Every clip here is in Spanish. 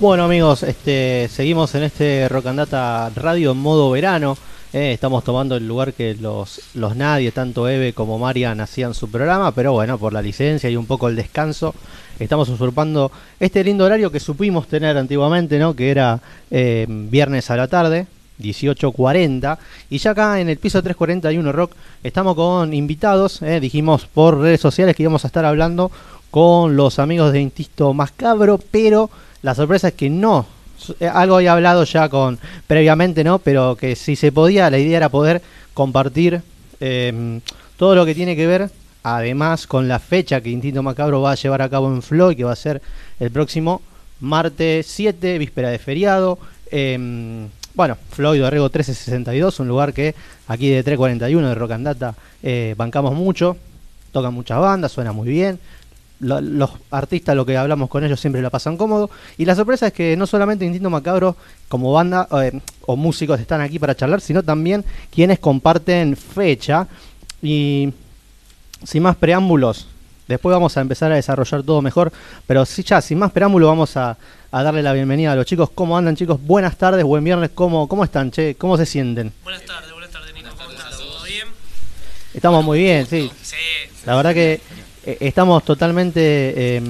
Bueno amigos, este, seguimos en este Rocandata Radio en modo verano. eh, estamos tomando el lugar que los, los nadie, tanto Eve como Marian, hacían su programa, pero bueno, por la licencia y un poco el descanso, estamos usurpando este lindo horario que supimos tener antiguamente, ¿no? Que era eh, viernes a la tarde, 18.40. Y ya acá en el piso 341 Rock estamos con invitados. eh, dijimos por redes sociales que íbamos a estar hablando con los amigos de Intisto Mascabro, pero la sorpresa es que no. Eh, Algo había hablado ya con previamente, ¿no? Pero que si se podía, la idea era poder compartir eh, todo lo que tiene que ver, además con la fecha que Instinto Macabro va a llevar a cabo en Floyd, que va a ser el próximo martes 7, víspera de feriado. Eh, bueno, Floyd Dorrego 1362, un lugar que aquí de 341 de Rock and Data eh, bancamos mucho, tocan muchas bandas, suena muy bien. Lo- los artistas, lo que hablamos con ellos, siempre la pasan cómodo. Y la sorpresa es que no solamente Instinto Macabro como banda eh, o músicos están aquí para charlar, sino también quienes comparten fecha. Y sin más preámbulos, después vamos a empezar a desarrollar todo mejor. Pero sí, ya, sin más preámbulos, vamos a, a darle la bienvenida a los chicos. ¿Cómo andan, chicos? Buenas tardes, buen viernes. ¿Cómo, cómo están, che? ¿Cómo se sienten? Buenas tardes, buenas tardes, Nico. ¿Cómo estás? ¿Todo bien? Estamos muy bien, sí. Sí. La verdad que estamos totalmente... eh,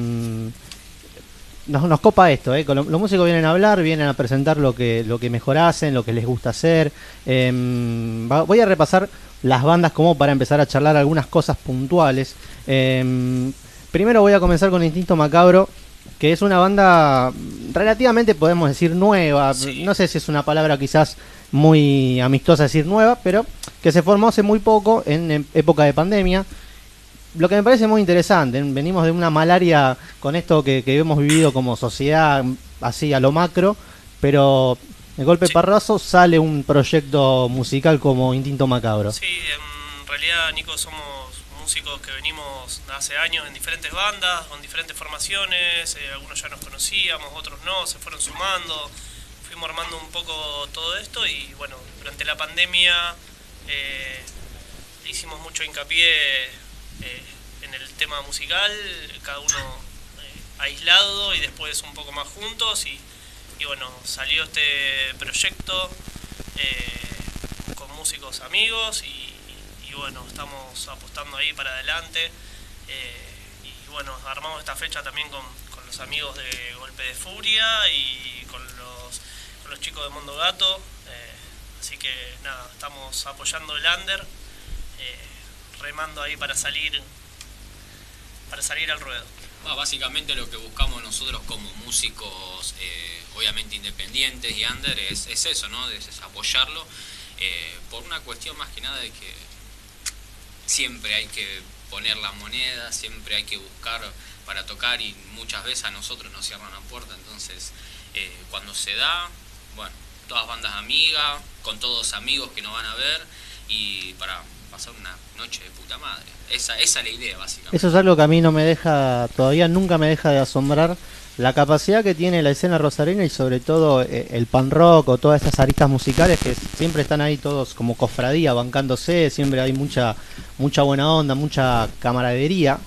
nos, nos copa esto, eh. los músicos vienen a hablar, vienen a presentar lo que, lo que mejor hacen, lo que les gusta hacer. Em, va- voy a repasar las bandas como para empezar a charlar algunas cosas puntuales. Em, primero voy a comenzar con Instinto Macabro, que es una banda relativamente, podemos decir, nueva. Sí. No sé si es una palabra quizás muy amistosa decir nueva, pero que se formó hace muy poco, en, en época de pandemia. Lo que me parece muy interesante, venimos de una malaria con esto que, que hemos vivido como sociedad, así a lo macro, pero de golpe Sí. parrazo sale un proyecto musical como Instinto Macabro. Sí, en realidad, Nico, somos músicos que venimos hace años en diferentes bandas, con diferentes formaciones. eh, algunos ya nos conocíamos, otros no, se fueron sumando. Fuimos armando un poco todo esto y, bueno, durante la pandemia eh, hicimos mucho hincapié eh, en el tema musical, cada uno eh, aislado y después un poco más juntos. Y, bueno, salió este proyecto eh, con músicos amigos y, bueno, estamos apostando ahí para adelante. y bueno, armamos esta fecha también con, con los amigos de Golpe de Furia y con los, con los chicos de Mundo Gato. así que nada, estamos apoyando el under, remando ahí para salir para salir al ruedo. Básicamente lo que buscamos nosotros como músicos, eh, obviamente independientes y under, es, es eso, ¿no? Es apoyarlo eh, por una cuestión más que nada de que siempre hay que poner la moneda, siempre hay que buscar para tocar y muchas veces a nosotros nos cierran la puerta, entonces eh, cuando se da, bueno, todas bandas amigas, con todos amigos que nos van a ver y para pasar una noche de puta madre. Esa, esa es la idea, básicamente. Eso es algo que a mí no me deja, todavía nunca me deja de asombrar, la capacidad que tiene la escena rosarina y sobre todo eh, el pan rock o todas estas aristas musicales que siempre están ahí todos como cofradía, bancándose, siempre hay mucha, mucha buena onda, mucha camaradería,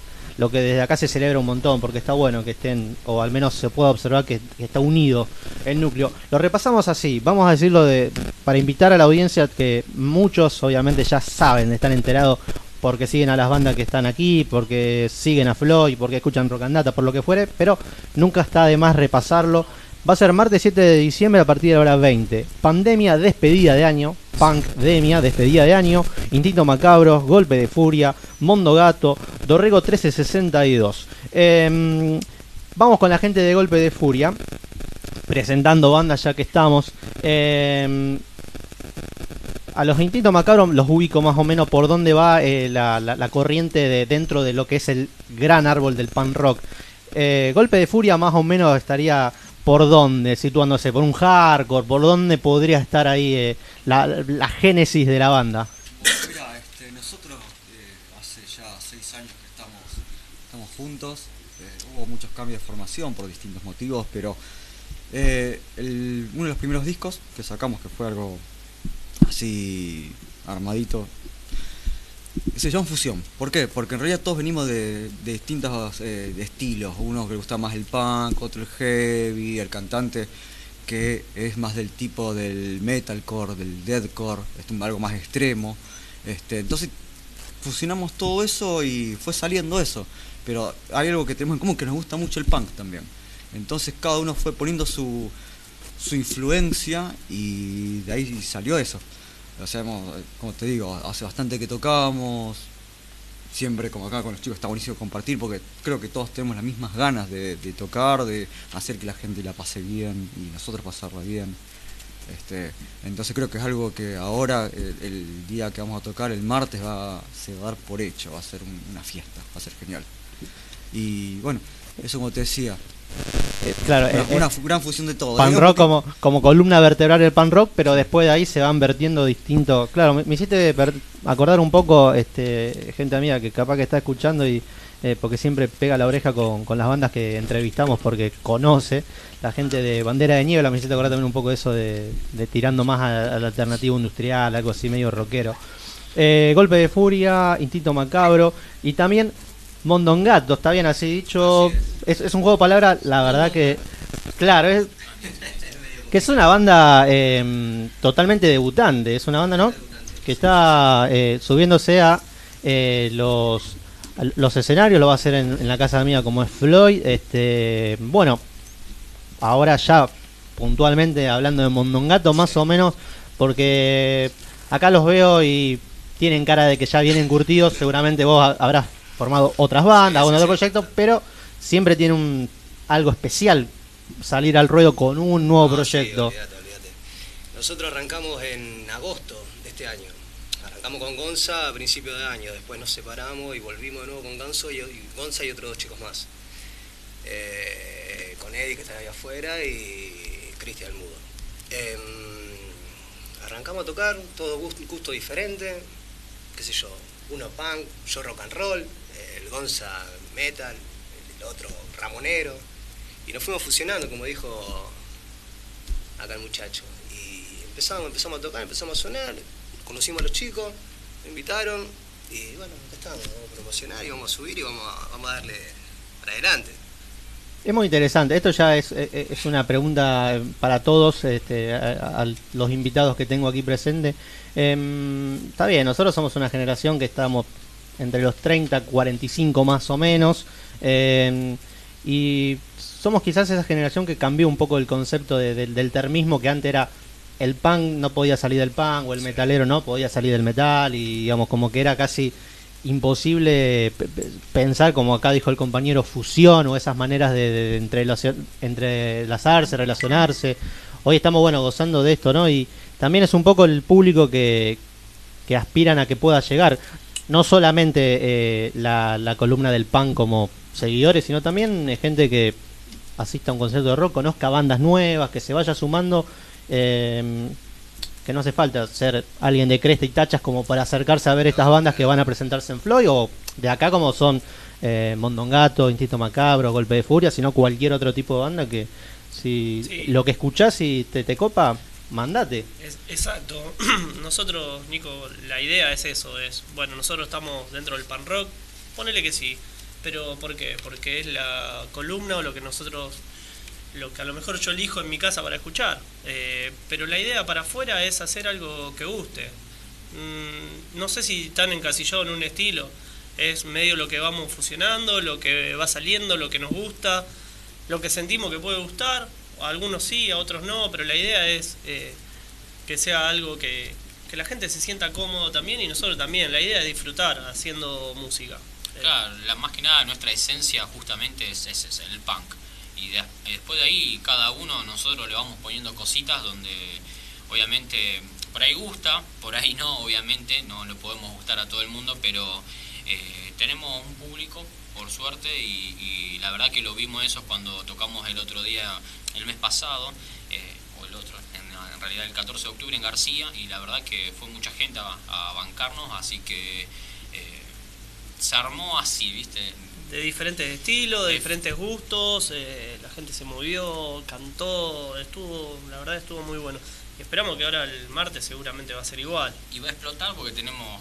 lo que desde acá se celebra un montón, porque está bueno que estén, o al menos se pueda observar que, está unido el núcleo. Lo repasamos así, vamos a decirlo de, para invitar a la audiencia que muchos obviamente ya saben, están enterados porque siguen a las bandas que están aquí, porque siguen a Floyd, porque escuchan Rock and Data, por lo que fuere, pero nunca está de más repasarlo. Va a ser martes 7 de diciembre a partir de la hora 20. Pandemia, despedida de año. Punkdemia, despedida de año. Instinto Macabro, Golpe de Furia, Mondo Gato, Dorrego 1362. Em, vamos con la gente de Golpe de Furia. Presentando bandas ya que estamos. Em, a los Instinto Macabro los ubico más o menos por dónde va eh, la, la- corriente de dentro de lo que es el gran árbol del punk rock. Eh, Golpe de Furia más o menos estaría por dónde, situándose, por un hardcore, por dónde podría estar ahí eh, la, génesis de la banda. Mira, este, nosotros eh, hace ya seis años que estamos, estamos juntos. eh, hubo muchos cambios de formación por distintos motivos, pero uno de los primeros discos que sacamos, que fue algo así armadito, se llama fusión. ¿Por qué? Porque en realidad todos venimos de, distintos eh, estilos. Uno que le gusta más el punk, otro el heavy, el cantante que es más del tipo del metalcore, del deathcore, es algo más extremo. Este, entonces fusionamos todo eso y fue saliendo eso. Pero hay algo que tenemos en común, que nos gusta mucho el punk también. Entonces cada uno fue poniendo su influencia y de ahí salió eso. O sea, como te digo, hace bastante que tocábamos, siempre como acá con los chicos está buenísimo compartir porque creo que todos tenemos las mismas ganas de, tocar, de hacer que la gente la pase bien y nosotros pasarla bien. Este, entonces creo que es algo que ahora, el, día que vamos a tocar, el martes, va, se va a dar por hecho, va a ser una fiesta, va a ser genial. Y bueno, eso como te decía, eh, claro, una, eh, gran fusión de todo. Pan rock como, como columna vertebral del pan rock, pero después de ahí se van vertiendo distintos. Claro, me, hiciste acordar un poco, este, gente amiga que capaz que está escuchando y eh, porque siempre pega la oreja con, las bandas que entrevistamos porque conoce. La gente de Bandera de Niebla me hiciste acordar también un poco eso de, tirando más al alternativo industrial, algo así medio rockero. Golpe de Furia, Instinto Macabro y también Mondongato, está bien así dicho. Es. un juego de palabras, la verdad que. Claro, es. Que es una banda em, totalmente debutante. Es una banda, ¿no? Que está eh, subiéndose a eh, los los escenarios. Lo va a hacer en, la casa mía como es Floyd. Este, bueno, ahora ya puntualmente hablando de Mondongato, más o menos, porque acá los veo y tienen cara de que ya vienen curtidos. Seguramente vos habrás formado otras bandas, otros proyectos, pero siempre tiene un algo especial salir al ruedo con un nuevo proyecto. Nosotros arrancamos en agosto de este año. Arrancamos con Gonza a principios de año, después nos separamos y volvimos de nuevo con Gonzo y, Gonza y otros dos chicos más. Eh, con Eddie que está ahí afuera y Cristian Mudo. Em, arrancamos a tocar, todo gusto, gusto diferente, qué sé yo, uno punk, yo rock and roll, Gonza metal, el otro ramonero, y nos fuimos fusionando, como dijo acá el muchacho. Y empezamos, empezamos a tocar, empezamos a sonar, conocimos a los chicos, me invitaron, y bueno, acá estamos, vamos a promocionar y vamos a subir y vamos a, vamos a darle para adelante. Es muy interesante. Esto ya es, eh, eh, es una pregunta para todos, este, a, los invitados que tengo aquí presentes. Em, está bien, nosotros somos una generación que estamos entre los 30, 45 más o menos. Em, y somos quizás esa generación que cambió un poco el concepto del termismo que antes era el punk no podía salir del punk o el metalero no podía salir del metal y digamos como que era casi imposible pensar como acá dijo el compañero fusión o esas maneras de, entrelazarse, relacionarse. Hoy estamos bueno gozando de esto, ¿no? Y también es un poco el público que, que aspiran a que pueda llegar no solamente eh, la, columna del pan como seguidores, sino también eh, gente que asista a un concierto de rock, conozca bandas nuevas, que se vaya sumando, em, que no hace falta ser alguien de cresta y tachas como para acercarse a ver estas bandas que van a presentarse en Floyd, o de acá como son eh, Mondongato, Instinto Macabro, Golpe de Furia, sino cualquier otro tipo de banda que si lo que escuchás y te, te copa, mandate. exacto. nosotros, Nico, la idea es eso, es, bueno, nosotros estamos dentro del pan rock, ponele que sí, pero ¿por qué? Porque es la columna o lo que nosotros, lo que a lo mejor yo elijo en mi casa para escuchar, eh, pero la idea para afuera es hacer algo que guste. Mm, no sé si están encasillados en un estilo, es medio lo que vamos fusionando, lo que va saliendo, lo que nos gusta, lo que sentimos que puede gustar, algunos sí, a otros no, pero la idea es eh, que sea algo que, la gente se sienta cómodo también y nosotros también. La idea es disfrutar haciendo música. Claro, la, más que nada nuestra esencia justamente es, es, el punk. Y, después de ahí cada uno nosotros le vamos poniendo cositas donde obviamente por ahí gusta, por ahí no, obviamente, no le podemos gustar a todo el mundo, pero eh, tenemos un público, por suerte, y, la verdad que lo vimos eso cuando tocamos el otro día el mes pasado, eh, o el otro, en, realidad el 14 de octubre en García, y la verdad que fue mucha gente a, bancarnos, así que eh, se armó así, ¿viste? De diferentes estilos, de diferentes gustos, eh, la gente se movió, cantó, estuvo, la verdad estuvo muy bueno. esperamos que ahora el martes seguramente va a ser igual. Y va a explotar porque tenemos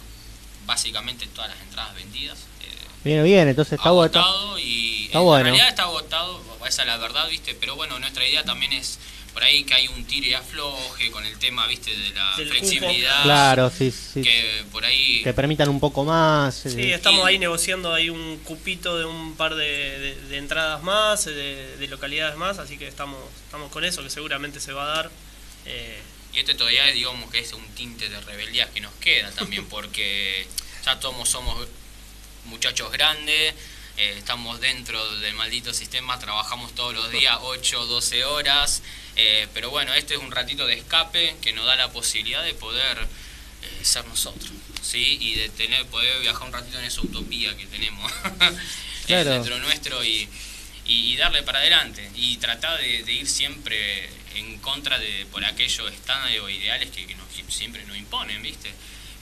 básicamente todas las entradas vendidas. Eh, Viene bien, entonces está agotado. y Está en bueno. realidad está agotado, esa es la verdad, ¿viste? Pero bueno, nuestra idea también es por ahí que hay un tire y afloje con el tema, ¿viste? De la Del flexibilidad. Claro, sí, sí. Que por ahí... Que permitan un poco más. Sí, eh, estamos y- ahí negociando ahí un cupito de un par de, de- de entradas más, de, de localidades más, así que estamos, estamos con eso, que seguramente se va a dar. Eh, Y este todavía es, digamos, que es un tinte de rebeldía que nos queda también, porque ya todos somos muchachos grandes, eh, estamos dentro del maldito sistema, trabajamos todos los días 8, 12 horas, eh, pero bueno, este es un ratito de escape que nos da la posibilidad de poder eh, ser nosotros, ¿sí? Y de tener, poder viajar un ratito en esa utopía que tenemos Claro. dentro nuestro y, y, y darle para adelante y tratar de, de ir siempre en contra de por aquellos estándares o ideales que, que nos, que siempre nos imponen, ¿viste?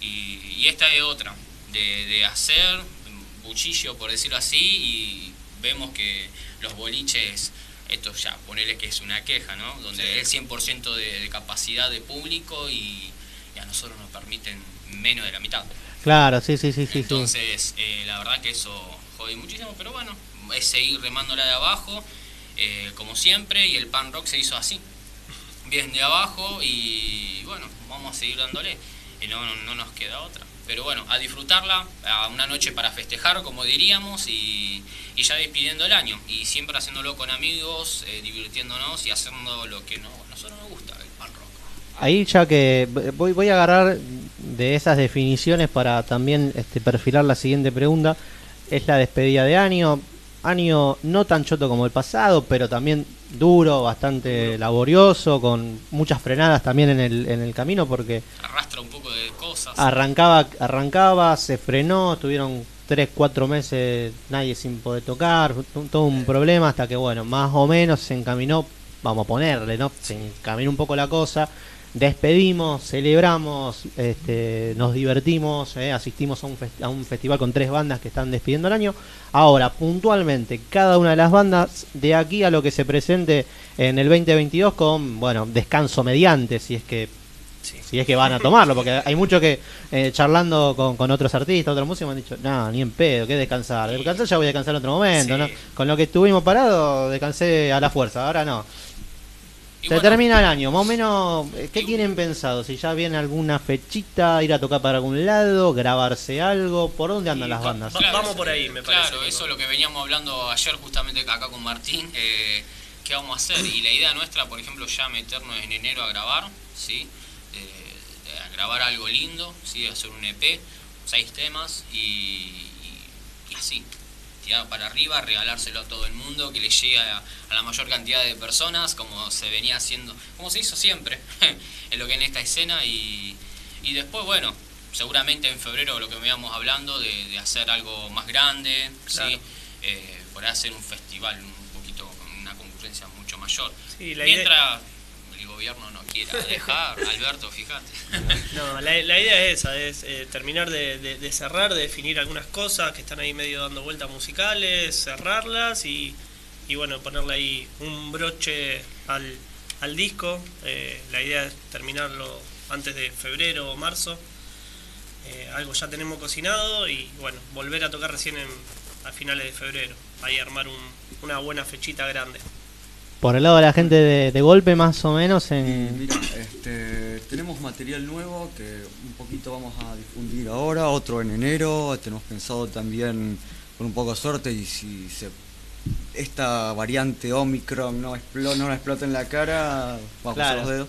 Y, y esta es otra, de, de hacer buchillo, por decirlo así, y vemos que los boliches, esto ya, ponerle que es una queja, ¿no? Donde es 100% de, de capacidad de público y, y a nosotros nos permiten menos de la mitad. Claro, sí, sí, sí, sí. sí. Entonces, eh, la verdad que eso jode muchísimo, pero bueno, es seguir remándola de abajo, eh, como siempre, y el pan rock se hizo así, bien de abajo, y bueno, vamos a seguir dándole, y no, no, no nos queda otra. Pero bueno, a disfrutarla, a una noche para festejar, como diríamos, y, y ya despidiendo el año, y siempre haciéndolo con amigos, eh, divirtiéndonos y haciendo lo que no, a nosotros nos gusta, el pan rock. Ahí ya que voy, voy a agarrar de esas definiciones para también este, perfilar la siguiente pregunta. Es la despedida de año. Año no tan choto como el pasado, pero también duro, bastante laborioso, con muchas frenadas también en el, en el camino porque Arrastra un poco de cosas. arrancaba, arrancaba, se frenó, tuvieron 3, 4 meses nadie sin poder tocar, un- todo un problema hasta que bueno, más o menos se encaminó, vamos a ponerle, ¿no? Se encaminó un poco la cosa, despedimos, celebramos, este, nos divertimos, ¿eh? asistimos a un, a un festival con tres bandas que están despidiendo el año. Ahora, puntualmente, cada una de las bandas, de aquí a lo que se presente en el 2022 con, bueno, descanso mediante, si es que si es que van a tomarlo, porque hay muchos que eh, charlando con, con otros artistas, otros músicos, me han dicho, no, ni en pedo, que descansar. Descansar ya voy a descansar en otro momento, Sí. ¿no? Con lo que estuvimos parados, descansé a la fuerza, ahora no. Y Se bueno, termina el año, más o menos, eh, ¿qué tienen pensado? Si ya viene alguna fechita, ir a tocar para algún lado, grabarse algo, ¿por dónde andan las bandas? va- Vamos por ahí, me parece, Claro, eso es lo que veníamos hablando ayer justamente acá con Martín, eh, qué vamos a hacer. Y la idea nuestra, por ejemplo, ya meternos en enero a grabar, ¿sí? Grabar algo lindo, ¿sí? Hacer un EP, seis temas y, y- y así. Tirar para arriba, regalárselo a todo el mundo, que le llegue a, a la mayor cantidad de personas, como se venía haciendo, como se hizo siempre, en lo que en esta escena. Y, y después, bueno, seguramente en febrero lo que veníamos hablando de, de hacer algo más grande, Claro. ¿sí? Eh, por hacer un festival un poquito con una concurrencia mucho mayor. Sí, la Mientras gobierno no quiera dejar, Alberto, fíjate. No, la, la idea es esa, es eh, terminar de, de- de cerrar, de definir algunas cosas que están ahí medio dando vueltas musicales, cerrarlas y, y bueno, ponerle ahí un broche al, al disco. Eh, la idea es terminarlo antes de febrero o marzo. Eh, algo ya tenemos cocinado y bueno, volver a tocar recién en, a finales de febrero. Ahí armar un- una buena fechita grande. Por el lado de la gente de, de golpe, más o menos, Y en... mira, este, tenemos material nuevo que un poquito vamos a difundir ahora, otro en enero. Tenemos pensado también, con un poco de suerte, y si se, esta variante Omicron no, explo- no explota en la cara, vamos Claro. a los dedos.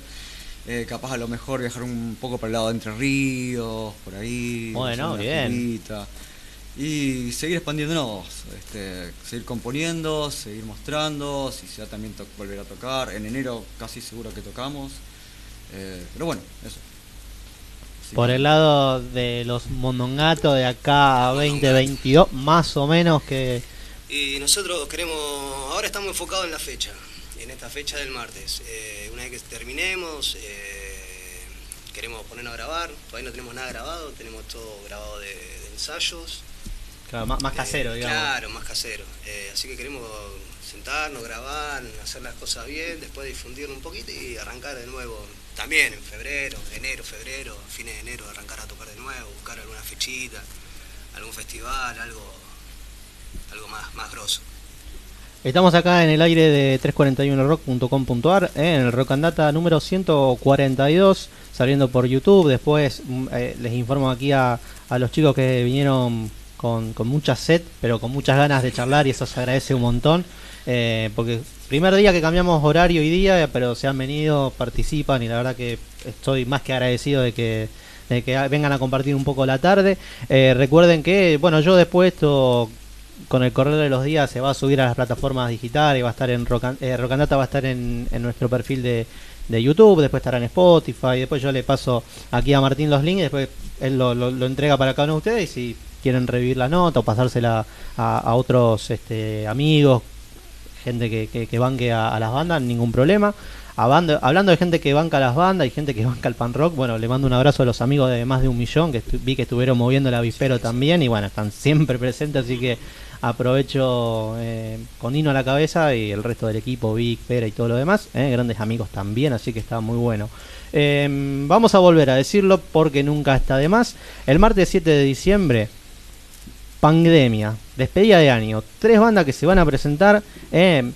eh, capaz a lo mejor viajar un poco para el lado de Entre Ríos, por ahí. Bueno, bien. Y seguir expandiéndonos, este, seguir componiendo, seguir mostrando, si se da también volver a tocar. En enero casi seguro que tocamos. eh, pero bueno, eso. Así Por que- el lado de los mondongatos de acá a 2022, más o menos que... Y nosotros queremos, ahora estamos enfocados en la fecha, en esta fecha del martes. Eh, una vez que terminemos, eh, queremos ponernos a grabar, todavía no tenemos nada grabado, tenemos todo grabado de, de ensayos. Claro, más, más casero, Eh, digamos. Claro, más casero. Eh, así que queremos sentarnos, grabar, hacer las cosas bien, después difundirlo un poquito y arrancar de nuevo. También en febrero, enero, febrero, fines de enero, arrancar a tocar de nuevo, buscar alguna fechita, algún festival, algo, algo más, más grosso. Estamos acá en el aire de 341rock.com.ar, eh, en el Rock and Data número 142, saliendo por YouTube. Después mm, eh, les informo aquí a, a los chicos que vinieron con, con mucha sed, pero con muchas ganas de charlar y eso se agradece un montón. eh, porque primer día que cambiamos horario y día, pero se han venido, participan y la verdad que estoy más que agradecido de que, de que vengan a compartir un poco la tarde. Eh, recuerden que, bueno, yo después con el correr de los días se va a subir a las plataformas digitales, va a estar en eh, Rocandata, va a estar en, en nuestro perfil de, de YouTube, después estará en Spotify, después yo le paso aquí a Martín los links, después él lo, lo- lo entrega para cada uno de ustedes y quieren revivir la nota o pasársela a, a otros este, amigos, gente que, que, que banque a, a las bandas, ningún problema. Hablando, hablando de gente que banca a las bandas y gente que banca al pan rock, bueno, le mando un abrazo a los amigos de más de un millón que vi que estuvieron moviendo el avispero también y bueno, están siempre presentes, así que aprovecho eh, con Nino a la cabeza y el resto del equipo, Vic, Pera y todo lo demás, eh, grandes amigos también, así que está muy bueno. Eh, vamos a volver a decirlo porque nunca está de más. El martes 7 de diciembre, Pandemia, despedida de año, tres bandas que se van a presentar, eh,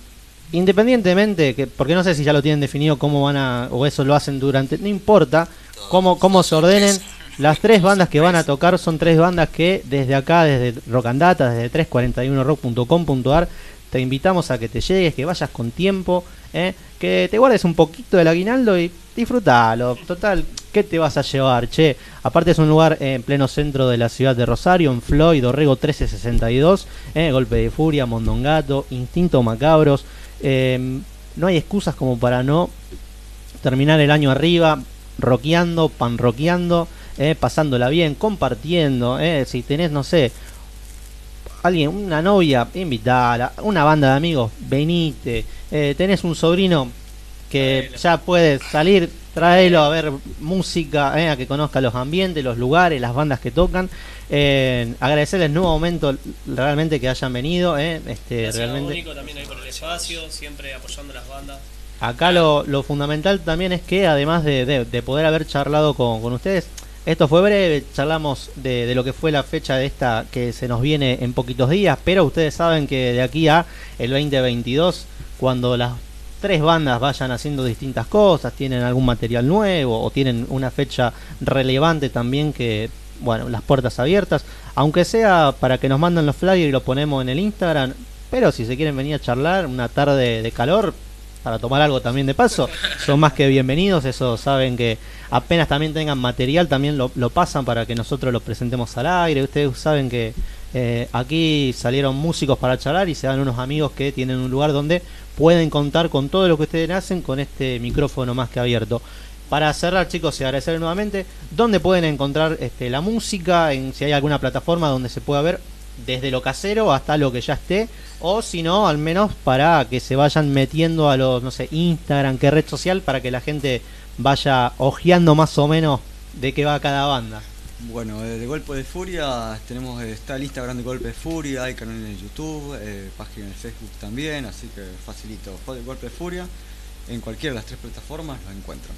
independientemente, que, porque no sé si ya lo tienen definido cómo van a, o eso lo hacen durante, no importa cómo, cómo se ordenen. Las tres bandas que van a tocar son tres bandas que desde acá, desde Rock and Data, desde 341rock.com.ar, te invitamos a que te llegues, que vayas con tiempo, eh, que te guardes un poquito del aguinaldo y disfrutalo. Total, ¿qué te vas a llevar? Che, aparte es un lugar en pleno centro de la ciudad de Rosario, en Floyd, Dorrego 1362, eh, Golpe de Furia, Mondongato, Instinto Macabros. eh, no hay excusas como para no terminar el año arriba, rockeando, panroqueando, eh, pasándola bien, compartiendo. eh, si tenés, no sé, alguien, una novia, invitala, una banda de amigos, venite, eh, tenés un sobrino que Traelo. ya puede salir, tráelo a ver música, eh, a que conozca los ambientes, los lugares, las bandas que tocan. Eh, agradecerles nuevamente realmente que hayan venido, eh, este, realmente. Nico también ahí por el espacio, siempre apoyando las bandas. Acá lo, lo fundamental también es que además de, de- de poder haber charlado con, con ustedes, esto fue breve, charlamos de, lo que fue la fecha de esta que se nos viene en poquitos días, pero ustedes saben que de aquí a el 2022, cuando las tres bandas vayan haciendo distintas cosas, tienen algún material nuevo o tienen una fecha relevante también que, bueno, las puertas abiertas, aunque sea para que nos manden los flyers y los ponemos en el Instagram, pero si se quieren venir a charlar una tarde de calor, para tomar algo también de paso, son más que bienvenidos, eso saben que apenas también tengan material, también lo, pasan para que nosotros lo presentemos al aire, ustedes saben que eh, aquí salieron músicos para charlar y se dan unos amigos que tienen un lugar donde pueden contar con todo lo que ustedes hacen con este micrófono más que abierto. Para cerrar, chicos, y agradecer nuevamente, ¿dónde pueden encontrar este, la música? En, si hay alguna plataforma donde se pueda ver desde lo casero hasta lo que ya esté, o si no, al menos para que se vayan metiendo a los, no sé, Instagram, qué red social, para que la gente vaya ojeando más o menos de qué va cada banda. Bueno, eh, de Golpe de Furia tenemos eh, está el Instagram de Golpe de Furia, hay canal en YouTube, eh, página en Facebook también, así que facilito. Golpe de Furia, en cualquiera de las tres plataformas lo encuentran.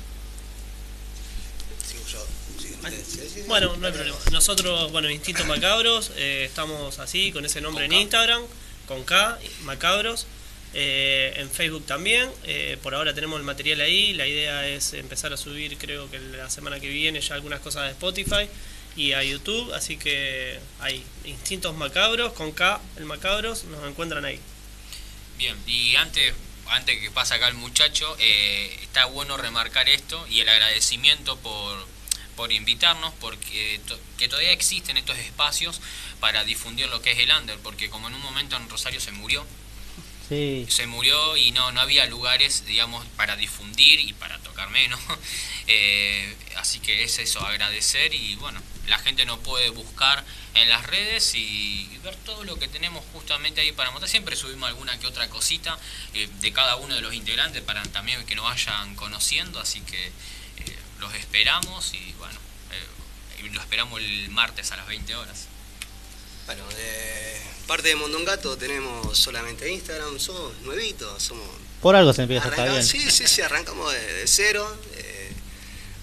Sigo yo. sigo ustedes. Sí, sí, sí. Bueno, no hay problema. Nosotros, bueno, Instinto Macabros, eh, estamos así, con ese nombre en. Instagram, con K, Macabros. eh, en Facebook también. eh, por ahora tenemos el material ahí. La idea es empezar a subir, creo que la semana que viene, ya algunas cosas de Spotify y a YouTube. Así que hay Instintos Macabros, con K, el Macabros, nos encuentran ahí. Bien, y antes, antes que pase acá el muchacho, está bueno remarcar esto y el agradecimiento por, por invitarnos, porque to- que todavía existen estos espacios para difundir lo que es el under, porque como en un momento en Rosario se murió, Sí, se murió y no, no había lugares, digamos, para difundir y para tocar menos. Eh, así que es eso, agradecer y bueno, la gente nos puede buscar en las redes y, y ver todo lo que tenemos justamente ahí para montar. Siempre subimos alguna que otra cosita eh, de cada uno de los integrantes para también que nos vayan conociendo, así que eh, los esperamos y lo esperamos el martes a las 20 horas. Bueno, de parte de Mondongato tenemos solamente Instagram, somos nuevitos, somos... Por algo se empieza, está arranca- bien. Sí, sí, sí, arrancamos de, de cero. eh,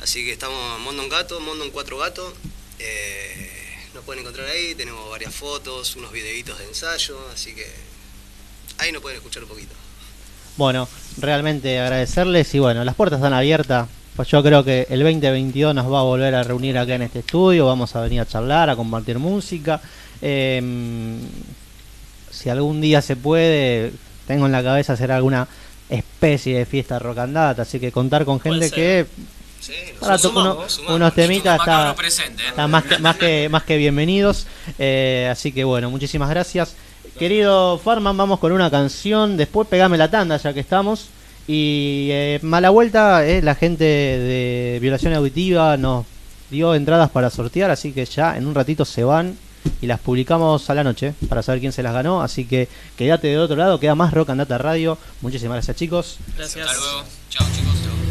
así que estamos Mondon Gato, Mondon 4 Gato. eh, nos pueden encontrar ahí, tenemos varias fotos, unos videitos de ensayo, así que ahí nos pueden escuchar un poquito. Bueno, realmente agradecerles y bueno, las puertas están abiertas. Pues yo creo que el 2022 nos va a volver a reunir acá en este estudio, vamos a venir a charlar, a compartir música. Em, si algún día se puede, tengo en la cabeza hacer alguna especie de fiesta rocandata, así que contar con gente que Sí, para uno- sumamos, unos temitas Macabro está, presente, ¿eh? está más que, más que más que bienvenidos. Eh, así que bueno, muchísimas gracias. Querido Farman, vamos con una canción. Después pegame la tanda ya que estamos. Y eh, mala vuelta, eh, la gente de Violación Auditiva nos dio entradas para sortear, así que ya en un ratito se van y las publicamos a la noche para saber quién se las ganó. Así que quédate del otro lado, queda más Rock and Data Radio. Muchísimas gracias chicos. Gracias. Hasta luego. Chao, chicos.